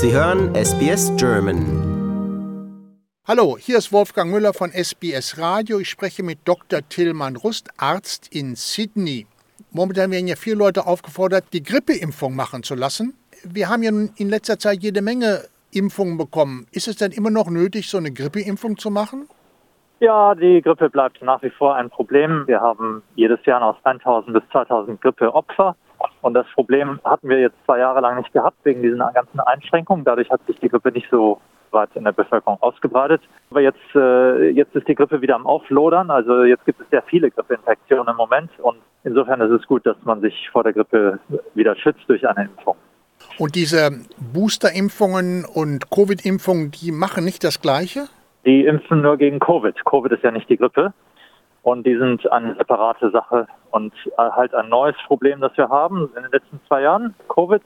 Sie hören SBS German. Hallo, hier ist Wolfgang Müller von SBS Radio. Ich spreche mit Dr. Tillmann Rust, Arzt in Sydney. Momentan werden ja viele Leute aufgefordert, die Grippeimpfung machen zu lassen. Wir haben ja in letzter Zeit jede Menge Impfungen bekommen. Ist es denn immer noch nötig, so eine Grippeimpfung zu machen? Ja, die Grippe bleibt nach wie vor ein Problem. Wir haben jedes Jahr noch 1000 bis 2000 Grippeopfer. Und das Problem hatten wir jetzt zwei Jahre lang nicht gehabt wegen diesen ganzen Einschränkungen. Dadurch hat sich die Grippe nicht so weit in der Bevölkerung ausgebreitet. Aber jetzt, äh, jetzt ist die Grippe wieder am Auflodern. Also jetzt gibt es sehr viele Grippeinfektionen im Moment. Und insofern ist es gut, dass man sich vor der Grippe wieder schützt durch eine Impfung. Und diese Boosterimpfungen und Covid-Impfungen, die machen nicht das Gleiche? Die impfen nur gegen Covid. Covid ist ja nicht die Grippe. Und die sind eine separate Sache und äh, halt ein neues Problem, das wir haben in den letzten zwei Jahren, Covid.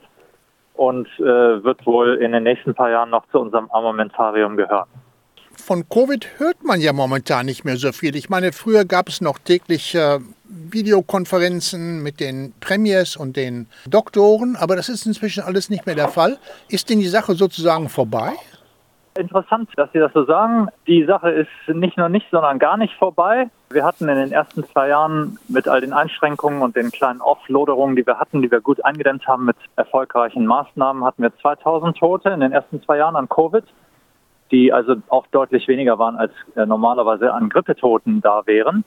Und äh, wird wohl in den nächsten paar Jahren noch zu unserem Armamentarium gehören. Von Covid hört man ja momentan nicht mehr so viel. Ich meine, früher gab es noch täglich äh, Videokonferenzen mit den Premiers und den Doktoren, aber das ist inzwischen alles nicht mehr der Fall. Ist denn die Sache sozusagen vorbei? Interessant, dass Sie das so sagen. Die Sache ist nicht nur nicht, sondern gar nicht vorbei. Wir hatten in den ersten zwei Jahren mit all den Einschränkungen und den kleinen Offloaderungen, die wir hatten, die wir gut eingedämmt haben mit erfolgreichen Maßnahmen, hatten wir 2000 Tote in den ersten zwei Jahren an Covid, die also auch deutlich weniger waren, als äh, normalerweise an Grippetoten da wären.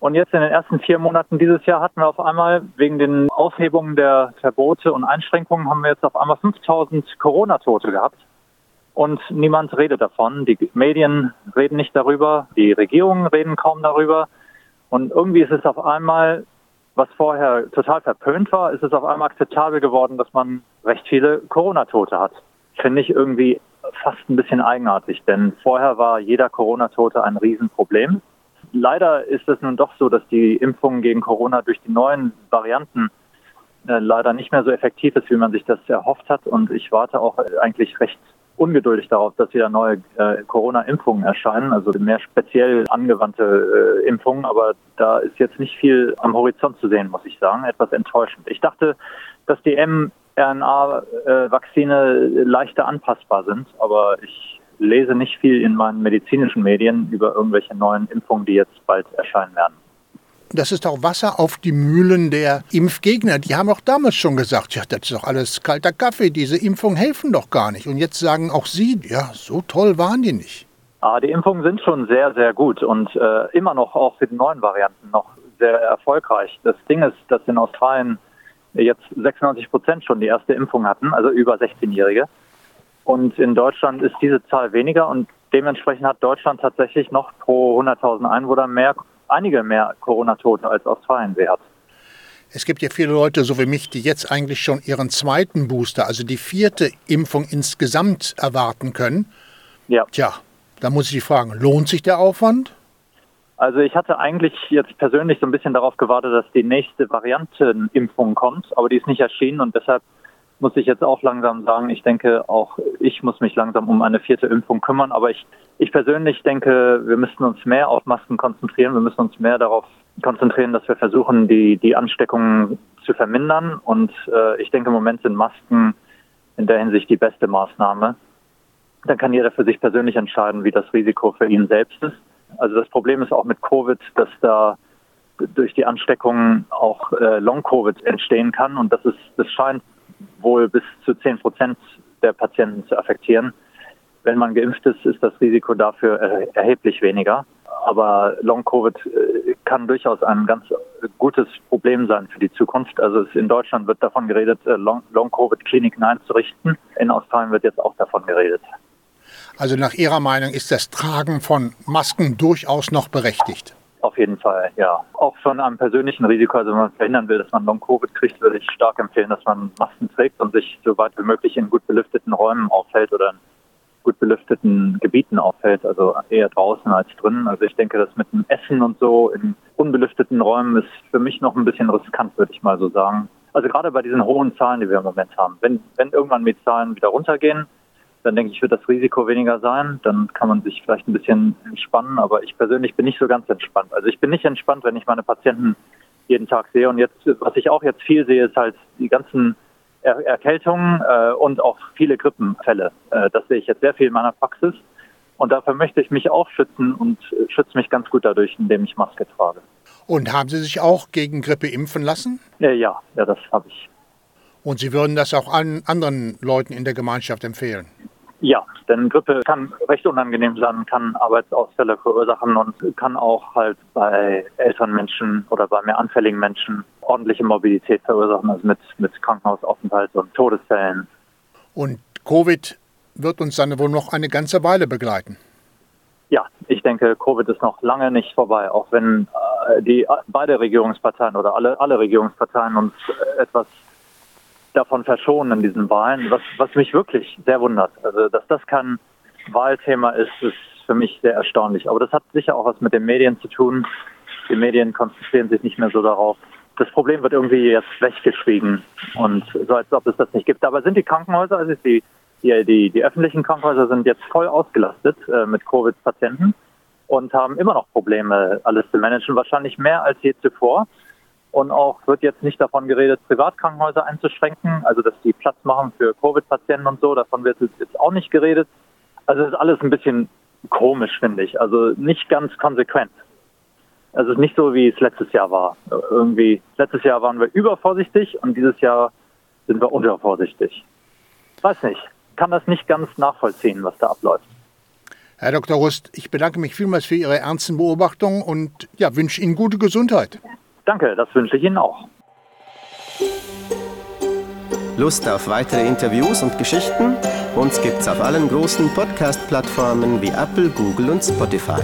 Und jetzt in den ersten vier Monaten dieses Jahr hatten wir auf einmal wegen den Aufhebungen der Verbote und Einschränkungen haben wir jetzt auf einmal 5000 Corona-Tote gehabt. Und niemand redet davon. Die Medien reden nicht darüber, die Regierungen reden kaum darüber. Und irgendwie ist es auf einmal, was vorher total verpönt war, ist es auf einmal akzeptabel geworden, dass man recht viele Corona-Tote hat. Finde ich irgendwie fast ein bisschen eigenartig, denn vorher war jeder Corona-Tote ein Riesenproblem. Leider ist es nun doch so, dass die Impfung gegen Corona durch die neuen Varianten äh, leider nicht mehr so effektiv ist, wie man sich das erhofft hat. Und ich warte auch eigentlich recht ungeduldig darauf, dass wieder neue äh, Corona-Impfungen erscheinen, also mehr speziell angewandte äh, Impfungen. Aber da ist jetzt nicht viel am Horizont zu sehen, muss ich sagen. Etwas enttäuschend. Ich dachte, dass die mRNA-Vakzine leichter anpassbar sind, aber ich lese nicht viel in meinen medizinischen Medien über irgendwelche neuen Impfungen, die jetzt bald erscheinen werden. Das ist auch Wasser auf die Mühlen der Impfgegner. Die haben auch damals schon gesagt, ja, das ist doch alles kalter Kaffee, diese Impfungen helfen doch gar nicht. Und jetzt sagen auch Sie, ja, so toll waren die nicht. Ah, die Impfungen sind schon sehr, sehr gut und äh, immer noch auch für die neuen Varianten noch sehr erfolgreich. Das Ding ist, dass in Australien jetzt 96 Prozent schon die erste Impfung hatten, also über 16-Jährige. Und in Deutschland ist diese Zahl weniger und dementsprechend hat Deutschland tatsächlich noch pro 100.000 Einwohner mehr einige mehr Corona-Tote als Australien hat. Es gibt ja viele Leute, so wie mich, die jetzt eigentlich schon ihren zweiten Booster, also die vierte Impfung insgesamt erwarten können. Ja. Tja, da muss ich fragen, lohnt sich der Aufwand? Also ich hatte eigentlich jetzt persönlich so ein bisschen darauf gewartet, dass die nächste Variantenimpfung kommt, aber die ist nicht erschienen und deshalb muss ich jetzt auch langsam sagen, ich denke, auch ich muss mich langsam um eine vierte Impfung kümmern. Aber ich, ich persönlich denke, wir müssen uns mehr auf Masken konzentrieren. Wir müssen uns mehr darauf konzentrieren, dass wir versuchen, die, die Ansteckungen zu vermindern. Und äh, ich denke, im Moment sind Masken in der Hinsicht die beste Maßnahme. Dann kann jeder für sich persönlich entscheiden, wie das Risiko für ihn selbst ist. Also das Problem ist auch mit Covid, dass da durch die Ansteckungen auch äh, Long-Covid entstehen kann. Und das ist, das scheint wohl bis zu 10 Prozent der Patienten zu affektieren. Wenn man geimpft ist, ist das Risiko dafür erheblich weniger. Aber Long-Covid äh, kann durchaus ein ganz gutes Problem sein für die Zukunft. Also in Deutschland wird davon geredet, äh, Long-Covid-Kliniken einzurichten. In Australien wird jetzt auch davon geredet. Also nach Ihrer Meinung ist das Tragen von Masken durchaus noch berechtigt? Auf jeden Fall, ja. Auch von einem persönlichen Risiko, also wenn man verhindern will, dass man Long-Covid kriegt, würde ich stark empfehlen, dass man Masken trägt und sich so weit wie möglich in gut belüfteten Räumen aufhält oder in gut belüfteten Gebieten aufhält, also eher draußen als drinnen. Also ich denke, das mit dem Essen und so in unbelüfteten Räumen ist für mich noch ein bisschen riskant, würde ich mal so sagen. Also gerade bei diesen hohen Zahlen, die wir im Moment haben. Wenn, wenn irgendwann die Zahlen wieder runtergehen, dann denke ich, wird das Risiko weniger sein. Dann kann man sich vielleicht ein bisschen entspannen. Aber ich persönlich bin nicht so ganz entspannt. Also ich bin nicht entspannt, wenn ich meine Patienten jeden Tag sehe. Und jetzt, was ich auch jetzt viel sehe, ist halt die ganzen er Erkältungen äh, und auch viele Grippenfälle. Äh, das sehe ich jetzt sehr viel in meiner Praxis. Und dafür möchte ich mich auch schützen und äh, schütze mich ganz gut dadurch, indem ich Maske trage. Und haben Sie sich auch gegen Grippe impfen lassen? Ja, ja, ja das habe ich. Und Sie würden das auch an anderen Leuten in der Gemeinschaft empfehlen? Ja, denn Grippe kann recht unangenehm sein, kann Arbeitsausfälle verursachen und kann auch halt bei älteren Menschen oder bei mehr anfälligen Menschen ordentliche Mobilität verursachen, also mit, mit Krankenhausaufenthalt und Todesfällen. Und Covid wird uns dann wohl noch eine ganze Weile begleiten. Ja, ich denke, Covid ist noch lange nicht vorbei, auch wenn äh, die beide Regierungsparteien oder alle, alle Regierungsparteien uns äh, etwas davon verschonen in diesen Wahlen, was, was mich wirklich sehr wundert. Also, dass das kein Wahlthema ist, ist für mich sehr erstaunlich. Aber das hat sicher auch was mit den Medien zu tun. Die Medien konzentrieren sich nicht mehr so darauf. Das Problem wird irgendwie jetzt weggeschwiegen und so, als ob es das nicht gibt. Dabei sind die Krankenhäuser, also die, die, die, die öffentlichen Krankenhäuser sind jetzt voll ausgelastet äh, mit Covid-Patienten und haben immer noch Probleme, alles zu managen, wahrscheinlich mehr als je zuvor. Und auch wird jetzt nicht davon geredet, Privatkrankenhäuser einzuschränken, also dass die Platz machen für Covid-Patienten und so. Davon wird jetzt auch nicht geredet. Also ist alles ein bisschen komisch, finde ich. Also nicht ganz konsequent. Also es ist nicht so, wie es letztes Jahr war. Irgendwie, letztes Jahr waren wir übervorsichtig und dieses Jahr sind wir untervorsichtig. Weiß nicht. Kann das nicht ganz nachvollziehen, was da abläuft. Herr Dr. Rust, ich bedanke mich vielmals für Ihre ernsten Beobachtungen und ja, wünsche Ihnen gute Gesundheit. Danke, das wünsche ich Ihnen auch. Lust auf weitere Interviews und Geschichten? Uns gibt's auf allen großen Podcast-Plattformen wie Apple, Google und Spotify.